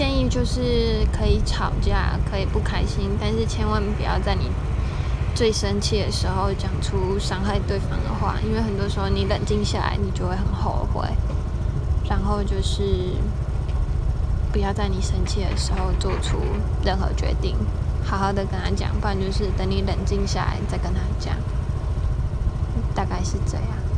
建议就是可以吵架可以不开心但是千万不要在你最生气的时候讲出伤害对方的话因为很多时候你冷静下来你就会很后悔。然后就是不要在你生气的时候做出任何决定好好的跟他讲不然就是等你冷静下来再跟他讲。大概是这样。